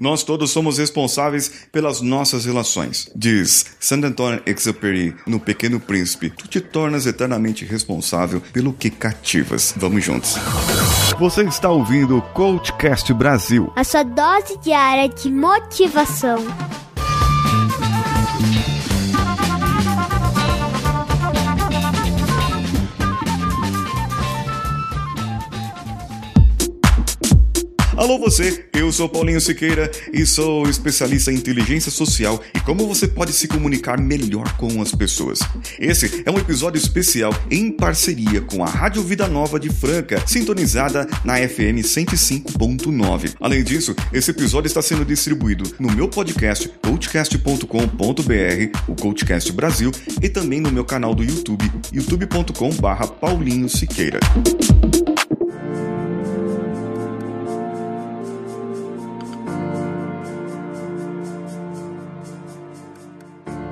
Nós todos somos responsáveis pelas nossas relações. Diz Saint-Antoine Exupéry no Pequeno Príncipe: Tu te tornas eternamente responsável pelo que cativas. Vamos juntos. Você está ouvindo o Coachcast Brasil. A sua dose diária de motivação. Alô você, eu sou Paulinho Siqueira e sou especialista em inteligência social e como você pode se comunicar melhor com as pessoas. Esse é um episódio especial em parceria com a Rádio Vida Nova de Franca, sintonizada na FM 105.9. Além disso, esse episódio está sendo distribuído no meu podcast coachcast.com.br, o Coachcast Brasil, e também no meu canal do YouTube, youtube.com/paulinho Siqueira.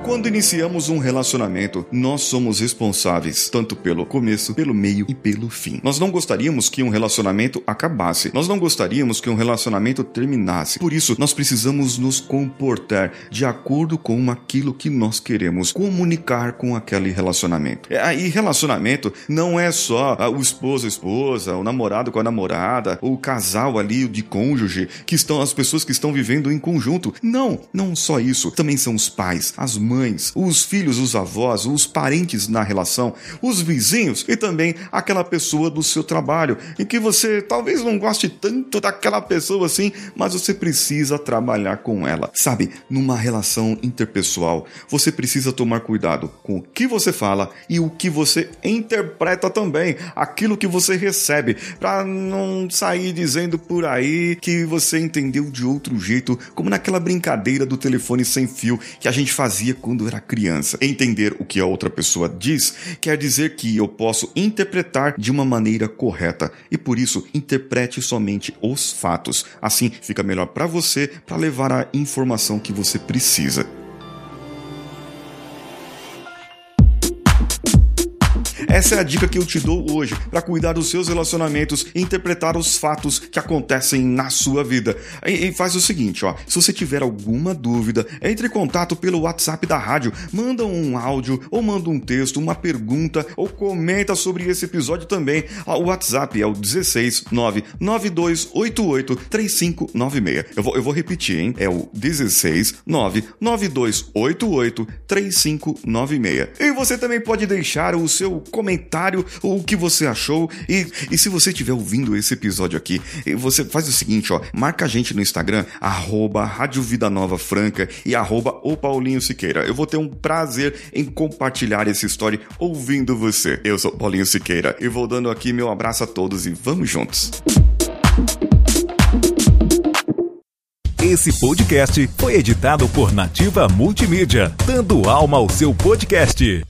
Quando iniciamos um relacionamento, nós somos responsáveis tanto pelo começo, pelo meio e pelo fim. Nós não gostaríamos que um relacionamento acabasse. Nós não gostaríamos que um relacionamento terminasse. Por isso, nós precisamos nos comportar de acordo com aquilo que nós queremos comunicar com aquele relacionamento. É, e relacionamento não é só ah, o esposo, a esposa, o namorado com a namorada, o casal ali de cônjuge, que estão as pessoas que estão vivendo em conjunto. Não, não só isso. Também são os pais, as mães mães, os filhos, os avós, os parentes na relação, os vizinhos e também aquela pessoa do seu trabalho, em que você talvez não goste tanto daquela pessoa assim, mas você precisa trabalhar com ela. Sabe, numa relação interpessoal, você precisa tomar cuidado com o que você fala e o que você interpreta também, aquilo que você recebe, para não sair dizendo por aí que você entendeu de outro jeito, como naquela brincadeira do telefone sem fio que a gente fazia quando era criança. Entender o que a outra pessoa diz quer dizer que eu posso interpretar de uma maneira correta e por isso interprete somente os fatos. Assim fica melhor para você para levar a informação que você precisa. Essa é a dica que eu te dou hoje para cuidar dos seus relacionamentos e interpretar os fatos que acontecem na sua vida. E, e, faz o seguinte, ó, se você tiver alguma dúvida, entre em contato pelo WhatsApp da rádio, manda um áudio ou manda um texto, uma pergunta ou comenta sobre esse episódio também. O WhatsApp é o 16 99288 3596. Eu vou, eu vou repetir, hein? É o 16 99288 3596. E você também pode deixar o seu comentário comentário o que você achou. E, e se você estiver ouvindo esse episódio aqui, você faz o seguinte, ó, marca a gente no Instagram, arroba Rádio Vida Nova Franca e arroba o Paulinho Siqueira. Eu vou ter um prazer em compartilhar essa história ouvindo você. Eu sou Paulinho Siqueira e vou dando aqui meu abraço a todos e vamos juntos. Esse podcast foi editado por Nativa Multimídia, dando alma ao seu podcast.